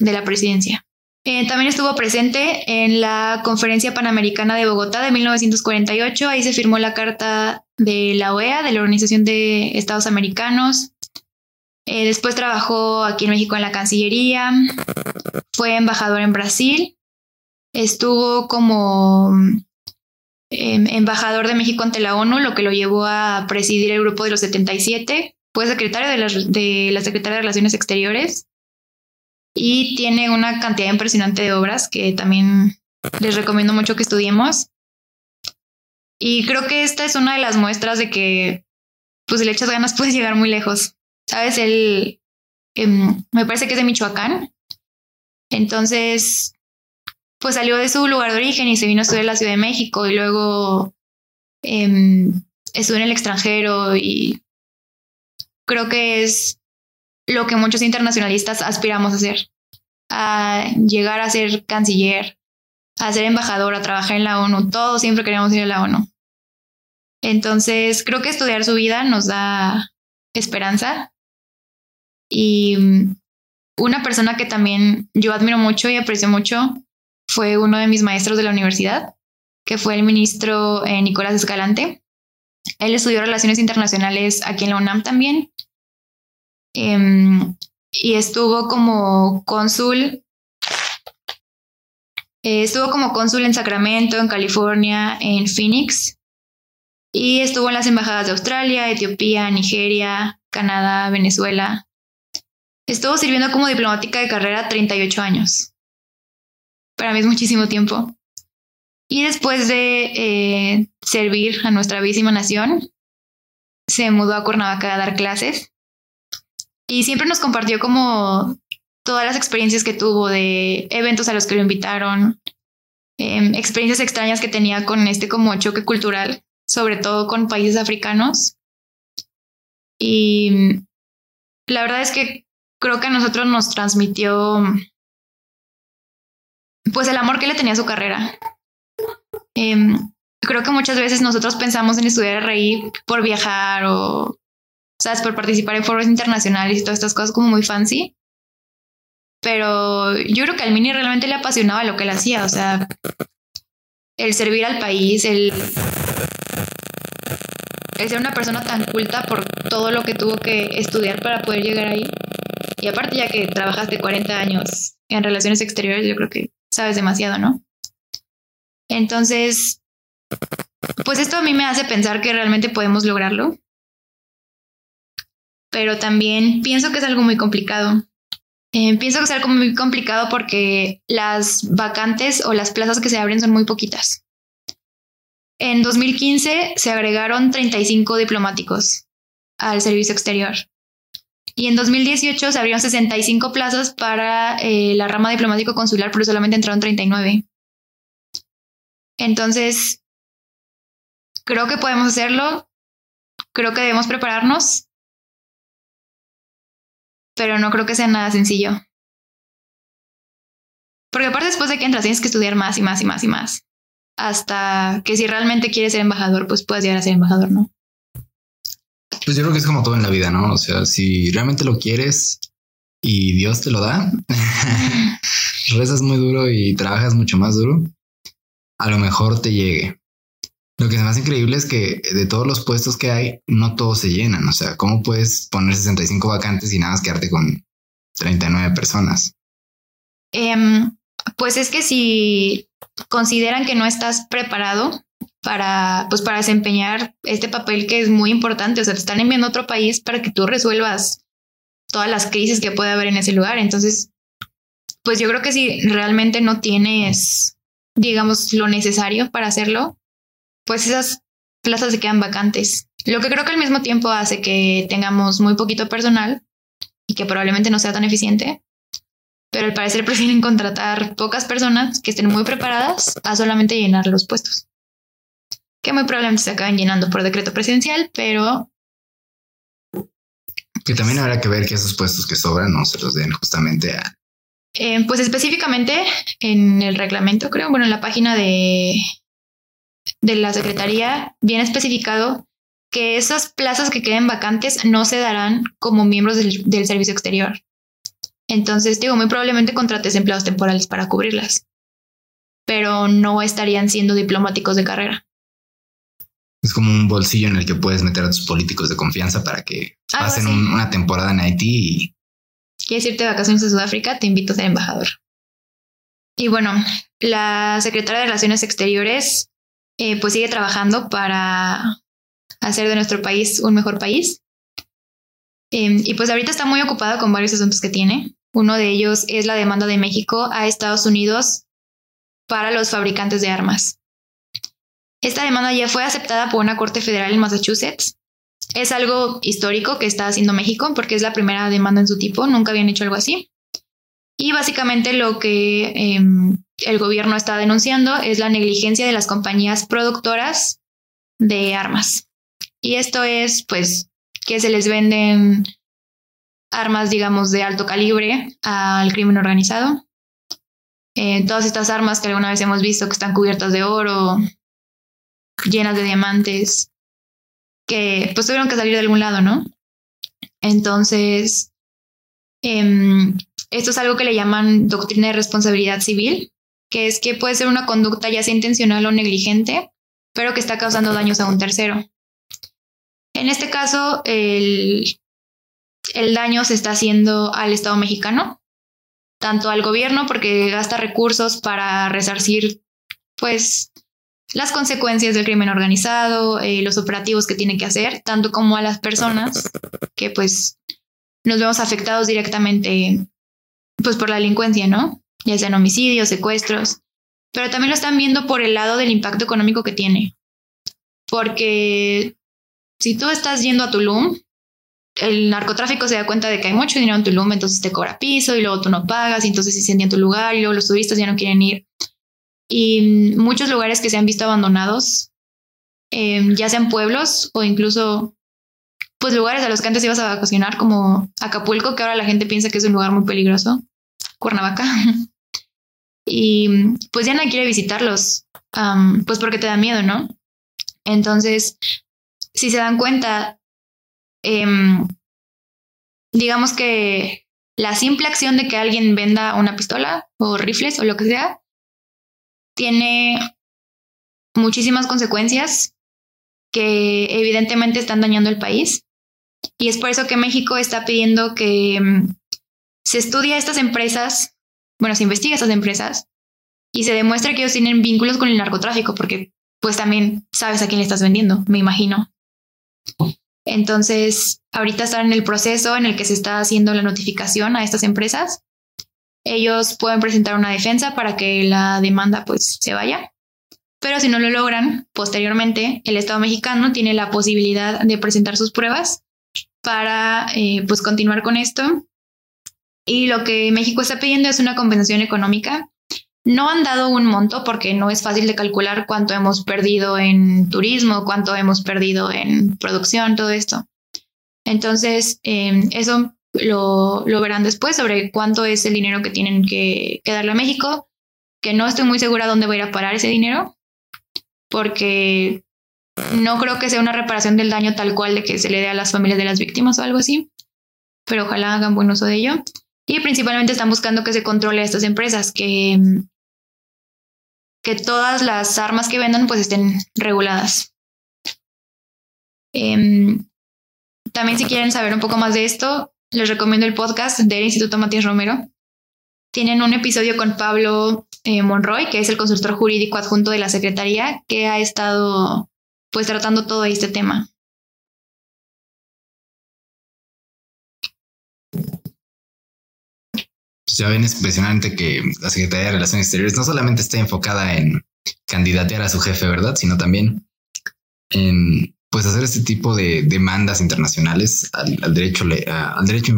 de la presidencia. Eh, también estuvo presente en la Conferencia Panamericana de Bogotá de 1948. Ahí se firmó la Carta de la OEA, de la Organización de Estados Americanos. Eh, después trabajó aquí en México en la Cancillería. Fue embajador en Brasil. Estuvo como em, embajador de México ante la ONU, lo que lo llevó a presidir el grupo de los 77. Fue secretario de la, de la Secretaría de Relaciones Exteriores y tiene una cantidad impresionante de obras que también les recomiendo mucho que estudiemos. Y creo que esta es una de las muestras de que, pues, si le echas ganas puedes llegar muy lejos. Sabes, él em, me parece que es de Michoacán. Entonces, pues salió de su lugar de origen y se vino a estudiar en la Ciudad de México y luego eh, estuvo en el extranjero y creo que es lo que muchos internacionalistas aspiramos a hacer, a llegar a ser canciller, a ser embajador, a trabajar en la ONU. Todos siempre queremos ir a la ONU. Entonces, creo que estudiar su vida nos da esperanza Y mm, una persona que también yo admiro mucho y aprecio mucho fue uno de mis maestros de la universidad, que fue el ministro eh, Nicolás Escalante. Él estudió relaciones internacionales aquí en la UNAM también. Em, y estuvo como cónsul. Eh, estuvo como cónsul en Sacramento, en California, en Phoenix. Y estuvo en las embajadas de Australia, Etiopía, Nigeria, Canadá, Venezuela. Estuvo sirviendo como diplomática de carrera 38 años. Para mí es muchísimo tiempo. Y después de eh, servir a nuestra bellísima nación, se mudó a Cuernavaca a dar clases. Y siempre nos compartió como todas las experiencias que tuvo de eventos a los que lo invitaron, em, experiencias extrañas que tenía con este como choque cultural, sobre todo con países africanos. Y la verdad es que creo que a nosotros nos transmitió pues el amor que le tenía a su carrera. Em, creo que muchas veces nosotros pensamos en estudiar RI por viajar o, ¿sabes? Por participar en foros internacionales y todas estas cosas como muy fancy. Pero yo creo que al Mini realmente le apasionaba lo que él hacía, o sea, el servir al país, el, el ser una persona tan culta por todo lo que tuvo que estudiar para poder llegar ahí. Y aparte ya que trabajaste 40 años en relaciones exteriores, yo creo que sabes demasiado, ¿no? Entonces, pues esto a mí me hace pensar que realmente podemos lograrlo. Pero también pienso que es algo muy complicado. Eh, pienso que es algo muy complicado porque las vacantes o las plazas que se abren son muy poquitas. En 2015 se agregaron 35 diplomáticos al servicio exterior. Y en 2018 se abrieron 65 plazas para eh, la rama diplomático consular, pero solamente entraron 39. Entonces, creo que podemos hacerlo, creo que debemos prepararnos, pero no creo que sea nada sencillo. Porque aparte después de que entras tienes que estudiar más y más y más y más. Hasta que si realmente quieres ser embajador, pues puedas llegar a ser embajador, ¿no? Pues yo creo que es como todo en la vida, ¿no? O sea, si realmente lo quieres y Dios te lo da, rezas muy duro y trabajas mucho más duro, a lo mejor te llegue. Lo que es más increíble es que de todos los puestos que hay, no todos se llenan. O sea, ¿cómo puedes poner 65 vacantes y nada más quedarte con 39 personas? Em, pues es que si consideran que no estás preparado para, pues para desempeñar este papel que es muy importante, o sea, te están enviando otro país para que tú resuelvas todas las crisis que puede haber en ese lugar. Entonces, pues yo creo que si realmente no tienes digamos, lo necesario para hacerlo, pues esas plazas se quedan vacantes. Lo que creo que al mismo tiempo hace que tengamos muy poquito personal y que probablemente no sea tan eficiente, pero al parecer prefieren contratar pocas personas que estén muy preparadas a solamente llenar los puestos. Que muy probablemente se acaben llenando por decreto presidencial, pero... Que también habrá que ver que esos puestos que sobran no se los den justamente a eh, pues específicamente en el reglamento, creo, bueno, en la página de, de la Secretaría viene especificado que esas plazas que queden vacantes no se darán como miembros del, del servicio exterior. Entonces, digo, muy probablemente contrates empleados temporales para cubrirlas, pero no estarían siendo diplomáticos de carrera. Es como un bolsillo en el que puedes meter a tus políticos de confianza para que pasen una temporada en Haití y quieres irte de vacaciones a Sudáfrica, te invito a ser embajador. Y bueno, la secretaria de Relaciones Exteriores eh, pues sigue trabajando para hacer de nuestro país un mejor país. Em, y pues ahorita está muy ocupada con varios asuntos que tiene. Uno de ellos es la demanda de México a Estados Unidos para los fabricantes de armas. Esta demanda ya fue aceptada por una corte federal en Massachusetts es algo histórico que está haciendo México porque es la primera demanda en su tipo, nunca habían hecho algo así. Y básicamente lo que em, el gobierno está denunciando es la negligencia de las compañías productoras de armas. Y esto es, pues, que se les venden armas, digamos, de alto calibre al crimen organizado. Eh, todas estas armas que alguna vez hemos visto que están cubiertas de oro, llenas de diamantes, que pues tuvieron que salir de algún lado, ¿no? Entonces, Em, esto es algo que le llaman doctrina de responsabilidad civil, que es que puede ser una conducta ya sea intencional o negligente, pero que está causando daños a un tercero. En este caso, el, el daño se está haciendo al Estado mexicano, tanto al gobierno porque gasta recursos para resarcir, pues, las consecuencias del crimen organizado, eh, los operativos que tiene que hacer, tanto como a las personas que, pues, nos vemos afectados directamente, pues, por la delincuencia, ¿no? Ya sean homicidios, secuestros, pero también lo están viendo por el lado del impacto económico que tiene. Porque si tú estás yendo a Tulum, el narcotráfico se da cuenta de que hay mucho dinero en Tulum, entonces te cobra piso y luego tú no pagas y entonces se incendia tu lugar y luego los turistas ya no quieren ir. Y muchos lugares que se han visto abandonados, em, ya sean pueblos o incluso pues lugares a los que antes ibas a vacacionar como Acapulco, que ahora la gente piensa que es un lugar muy peligroso, Cuernavaca. y pues ya nadie quiere visitarlos, pues porque te da miedo, ¿no? Entonces, si se dan cuenta, em, digamos que la simple acción de que alguien venda una pistola o rifles o lo que sea, tiene muchísimas consecuencias que evidentemente están dañando el país. Y es por eso que México está pidiendo que em, se estudie a estas empresas, bueno, se investigue a estas empresas y se demuestre que ellos tienen vínculos con el narcotráfico, porque pues también sabes a quién le estás vendiendo, me imagino. Entonces, ahorita están en el proceso en el que se está haciendo la notificación a estas empresas. Ellos pueden presentar una defensa para que la demanda pues se vaya. Pero si no lo logran, posteriormente el Estado mexicano tiene la posibilidad de presentar sus pruebas para eh, pues continuar con esto. Y lo que México está pidiendo es una compensación económica no han dado un monto porque no es fácil de calcular cuánto hemos perdido en turismo, cuánto hemos perdido en producción, todo esto. Entonces, em, eso lo, verán después sobre cuánto es el dinero que tienen que, darle a México, que no estoy muy segura dónde va a ir a parar ese dinero, porque no creo que sea una reparación del daño tal cual de que se le dé a las familias de las víctimas o algo así, pero ojalá hagan buen uso de ello. Y principalmente están buscando que se controle a estas empresas, que que todas las armas que vendan pues estén reguladas. Em, también si quieren saber un poco más de esto, les recomiendo el podcast del Instituto Matías Romero. Tienen un episodio con Pablo eh, Monroy, que es el consultor jurídico adjunto de la Secretaría, que ha estado pues tratando todo este tema. Pues ya ven, es impresionante que la Secretaría de Relaciones Exteriores no solamente está enfocada en candidatear a su jefe, ¿verdad? Sino también en pues hacer este tipo de demandas internacionales al, derecho, al derecho,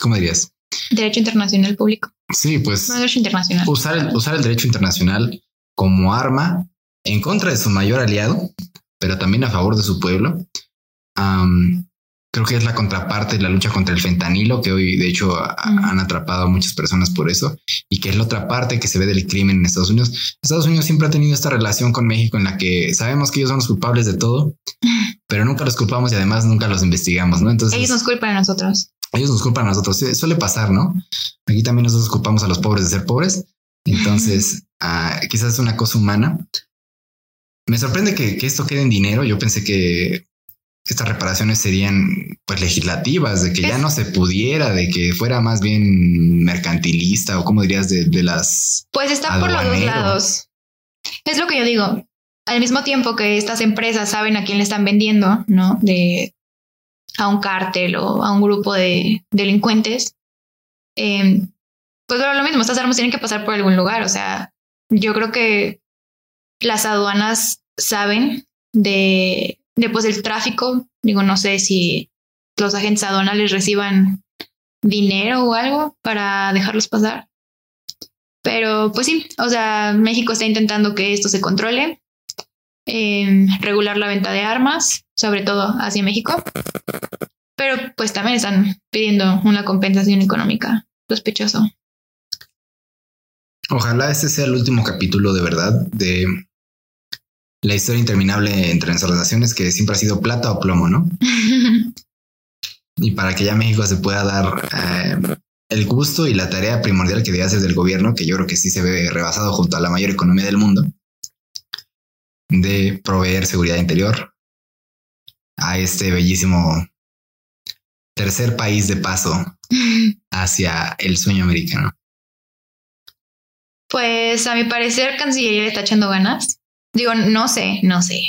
¿cómo dirías? Derecho internacional público. Sí, pues derecho internacional. Usar el, usar el derecho internacional como arma en contra de su mayor aliado, pero también a favor de su pueblo creo que es la contraparte de la lucha contra el fentanilo, que hoy de hecho han atrapado a muchas personas por eso, y que es la otra parte que se ve del crimen en Estados Unidos. Estados Unidos siempre ha tenido esta relación con México en la que sabemos que ellos son los culpables de todo, pero nunca los culpamos y además nunca los investigamos, ¿no? Entonces... Ellos nos culpan a nosotros. Ellos nos culpan a nosotros. Suele pasar, ¿no? Aquí también nosotros culpamos a los pobres de ser pobres. Entonces, ah, quizás es una cosa humana. Me sorprende que, que, esto quede en dinero. Yo pensé que estas reparaciones serían pues legislativas, de que ya no se pudiera, de que fuera más bien mercantilista o como dirías de, las... Pues está por los dos lados. Es lo que yo digo. Al mismo tiempo que estas empresas saben a quién le están vendiendo, ¿no? De a un cártel o a un grupo de delincuentes, eh, pues lo mismo, estas armas tienen que pasar por algún lugar. O sea, yo creo que las aduanas saben de Después del tráfico, digo, no sé si los agentes aduanales reciban dinero o algo para dejarlos pasar. Pero pues sí, o sea, México está intentando que esto se controle, em, regular la venta de armas, sobre todo hacia México. Pero pues también están pidiendo una compensación económica. Sospechoso. Ojalá este sea el último capítulo de verdad de la historia interminable entre las relaciones que siempre ha sido plata o plomo, ¿no? y para que ya México se pueda dar eh, el gusto y la tarea primordial que debe hacer del gobierno, que yo creo que sí se ve rebasado junto a la mayor economía del mundo, de proveer seguridad interior a este bellísimo tercer país de paso hacia el sueño americano. Pues a mi parecer Cancillería le está echando ganas. Digo, no sé, no sé.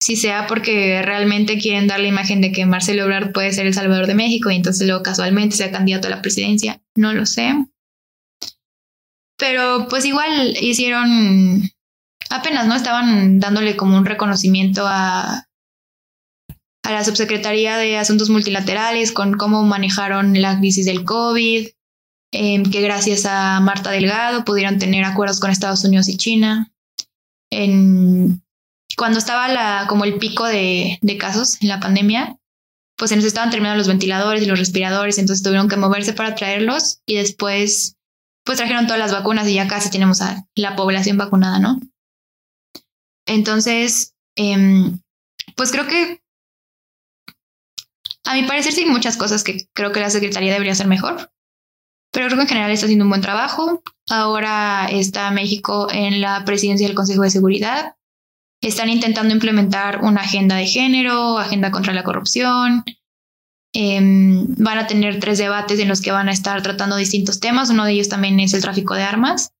Si sea porque realmente quieren dar la imagen de que Marcelo Ebrard puede ser el salvador de México y entonces luego casualmente sea candidato a la presidencia, no lo sé. Pero pues igual hicieron, apenas, ¿no? Estaban dándole como un reconocimiento a, a la Subsecretaría de Asuntos Multilaterales con cómo manejaron la crisis del COVID, Em, que gracias a Marta Delgado pudieron tener acuerdos con Estados Unidos y China. En, cuando estaba la, como el pico de, casos en la pandemia, pues se nos estaban terminando los ventiladores y los respiradores, entonces tuvieron que moverse para traerlos y después pues trajeron todas las vacunas y ya casi tenemos a la población vacunada, ¿no? Entonces, eh, pues creo que a mi parecer sí hay muchas cosas que creo que la Secretaría debería hacer mejor. Pero creo que en general está haciendo un buen trabajo. Ahora está México en la presidencia del Consejo de Seguridad. Están intentando implementar una agenda de género, agenda contra la corrupción. Em, van a tener tres debates en los que van a estar tratando distintos temas. Uno de ellos también es el tráfico de armas.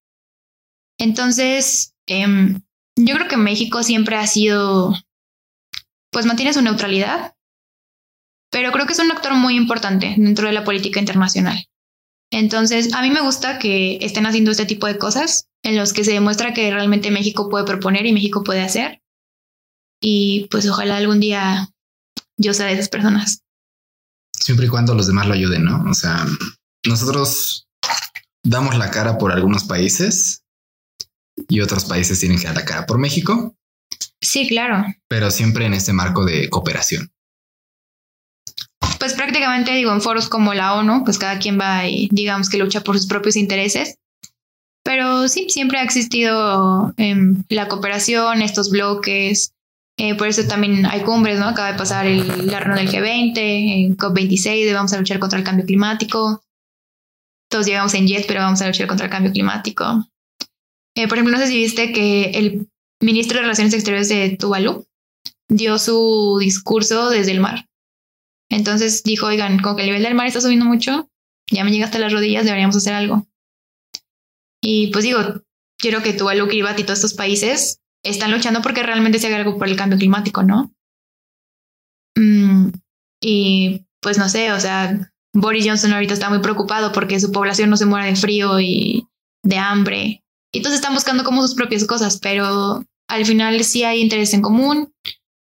Entonces, em, yo creo que México siempre ha sido, pues mantiene su neutralidad, pero creo que es un actor muy importante dentro de la política internacional. Entonces, a mí me gusta que estén haciendo este tipo de cosas en los que se demuestra que realmente México puede proponer y México puede hacer. Y pues ojalá algún día yo sea de esas personas. Siempre y cuando los demás lo ayuden, ¿no? O sea, nosotros damos la cara por algunos países y otros países tienen que dar la cara por México. Sí, claro. Pero siempre en este marco de cooperación pues prácticamente digo, en foros como la ONU, pues cada quien va y digamos que lucha por sus propios intereses. Pero sí, siempre ha existido em, la cooperación, estos bloques. Eh, por eso también hay cumbres, ¿no? Acaba de pasar el, la reunión del G20, en COP26, de vamos a luchar contra el cambio climático. Todos llegamos en jet, pero vamos a luchar contra el cambio climático. Eh, por ejemplo, no sé si viste que el ministro de Relaciones Exteriores de Tuvalu dio su discurso desde el mar. Entonces dijo, oigan, como que el nivel del mar está subiendo mucho, ya me llega hasta las rodillas, deberíamos hacer algo. Y pues digo, quiero que Tuvalu, Kiribati y todos estos países están luchando porque realmente se haga algo por el cambio climático, ¿no? Mm, y pues no sé, o sea, Boris Johnson ahorita está muy preocupado porque su población no se muera de frío y de hambre. Y entonces están buscando como sus propias cosas, pero al final sí hay interés en común,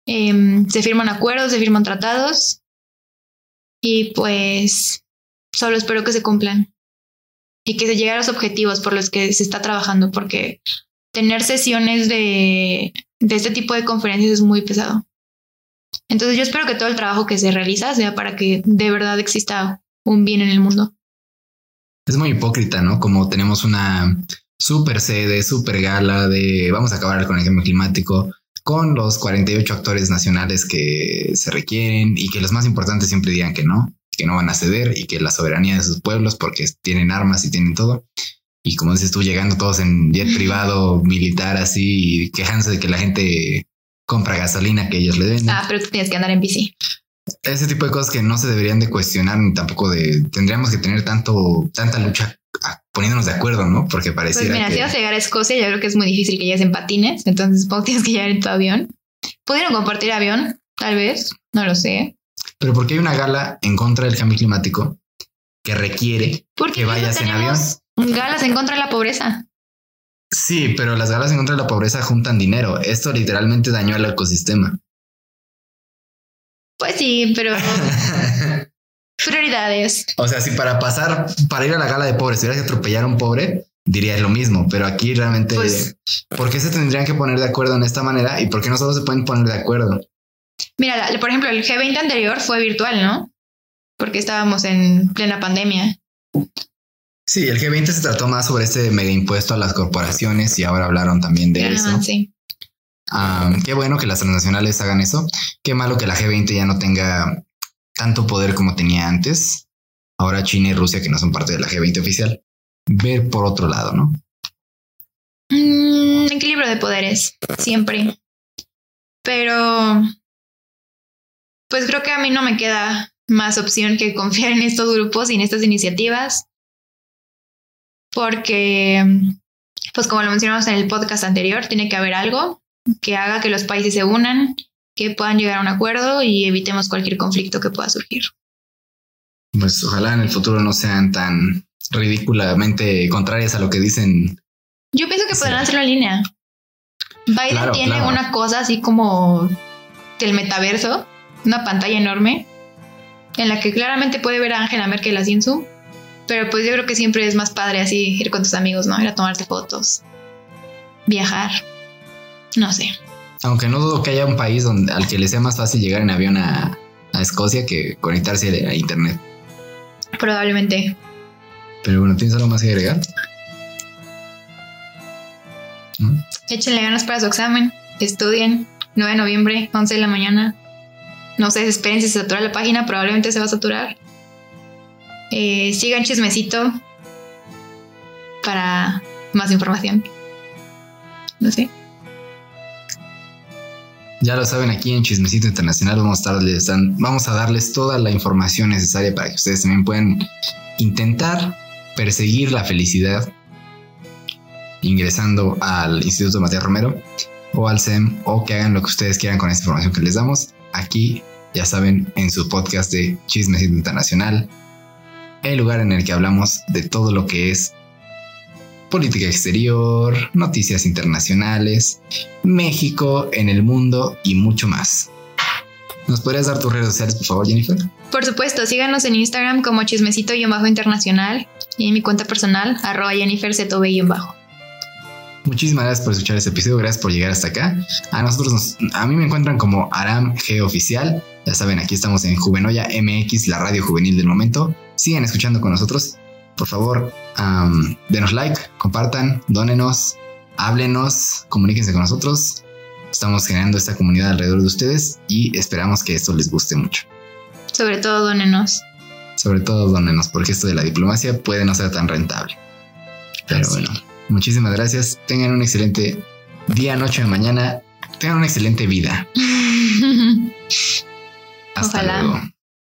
em, se firman acuerdos, se firman tratados y pues solo espero que se cumplan y que se lleguen a los objetivos por los que se está trabajando, porque tener sesiones de, de este tipo de conferencias es muy pesado. Entonces yo espero que todo el trabajo que se realiza sea para que de verdad exista un bien en el mundo. Es muy hipócrita, ¿no? Como tenemos una super sede, super gala de vamos a acabar con el cambio climático, con los 48 actores nacionales que se requieren y que los más importantes siempre digan que no, que no van a ceder y que la soberanía de sus pueblos porque tienen armas y tienen todo. Y como dices tú, llegando todos en jet privado, militar, así, y quejándose de que la gente compra gasolina que ellos le den. Ah, pero tú tienes que andar en bici. Ese tipo de cosas que no se deberían de cuestionar ni tampoco de tendríamos que tener tanto tanta lucha poniéndonos de acuerdo, ¿no? Porque pareciera. Pues mira, si vas a llegar a Escocia, yo creo que es muy difícil que llegues en patines, entonces supongo que tienes que llegar en tu avión. ¿Pudieron compartir avión? Tal vez, no lo sé. Pero porque hay una gala en contra del cambio climático que requiere que vayas en avión. Galas en contra de la pobreza. Sí, pero las galas en contra de la pobreza juntan dinero. Esto literalmente dañó al ecosistema. Pues sí, pero Prioridades. O sea, si para pasar, para ir a la gala de pobres, tuvieras que atropellar a un pobre, diría lo mismo, pero aquí realmente, pues, ¿por qué se tendrían que poner de acuerdo en esta manera y por qué no solo se pueden poner de acuerdo? Mira, por ejemplo, el G20 anterior fue virtual, ¿no? Porque estábamos en plena pandemia. Sí, el G20 se trató más sobre este mega impuesto a las corporaciones y ahora hablaron también de eso. Sí. Qué bueno que las transnacionales hagan eso. Qué malo que la G20 ya no tenga tanto poder como tenía antes, ahora China y Rusia, que no son parte de la G20 oficial, ver por otro lado, ¿no? Mm, equilibrio de poderes, siempre. Pero, pues creo que a mí no me queda más opción que confiar en estos grupos y en estas iniciativas. Porque, pues como lo mencionamos en el podcast anterior, tiene que haber algo que haga que los países se unan, que puedan llegar a un acuerdo y evitemos cualquier conflicto que pueda surgir. Pues ojalá en el futuro no sean tan ridículamente contrarias a lo que dicen. Yo pienso que podrán hacerlo en línea. Biden tiene una cosa así como del metaverso, una pantalla enorme, en la que claramente puede ver a Angela Merkel así en Zoom. Pero pues yo creo que siempre es más padre así ir con tus amigos, ¿no? Ir a tomarte fotos, viajar, no sé. Aunque no dudo que haya un país donde, al que le sea más fácil llegar en avión a, a Escocia que conectarse a internet. Probablemente. Pero bueno, ¿tienes algo más que agregar? ¿Mm? Échenle ganas para su examen. Estudien. 9 de noviembre, 11 de la mañana. No se desesperen si se satura la página, probablemente se va a saturar. Eh, sigan chismecito para más información. No sé. Ya lo saben, aquí en Chismecito Internacional vamos a, darles, toda la información necesaria para que ustedes también puedan intentar perseguir la felicidad ingresando al Instituto Matías Romero o al SEM o que hagan lo que ustedes quieran con esta información que les damos. Aquí, ya saben, en su podcast de Chismecito Internacional, el lugar en el que hablamos de todo lo que es política exterior, noticias internacionales, México en el mundo y mucho más. ¿Nos podrías dar tus redes sociales, por favor, Jennifer? Por supuesto, síganos en Instagram como chismecito-internacional y en mi cuenta personal, arroba Jennifer bajo Muchísimas gracias por escuchar este episodio, gracias por llegar hasta acá. A nosotros, a mí me encuentran como Aram G Oficial. Ya saben, aquí estamos en Juvenoya MX, la radio juvenil del momento. Sigan escuchando con nosotros. Por favor, denos like, compartan, dónenos, háblenos, comuníquense con nosotros. Estamos generando esta comunidad alrededor de ustedes y esperamos que esto les guste mucho. Sobre todo, dónenos. Sobre todo, dónenos, porque esto de la diplomacia puede no ser tan rentable. Pero bueno. Muchísimas gracias. Tengan un excelente día, noche mañana. Tengan una excelente vida. Hasta luego.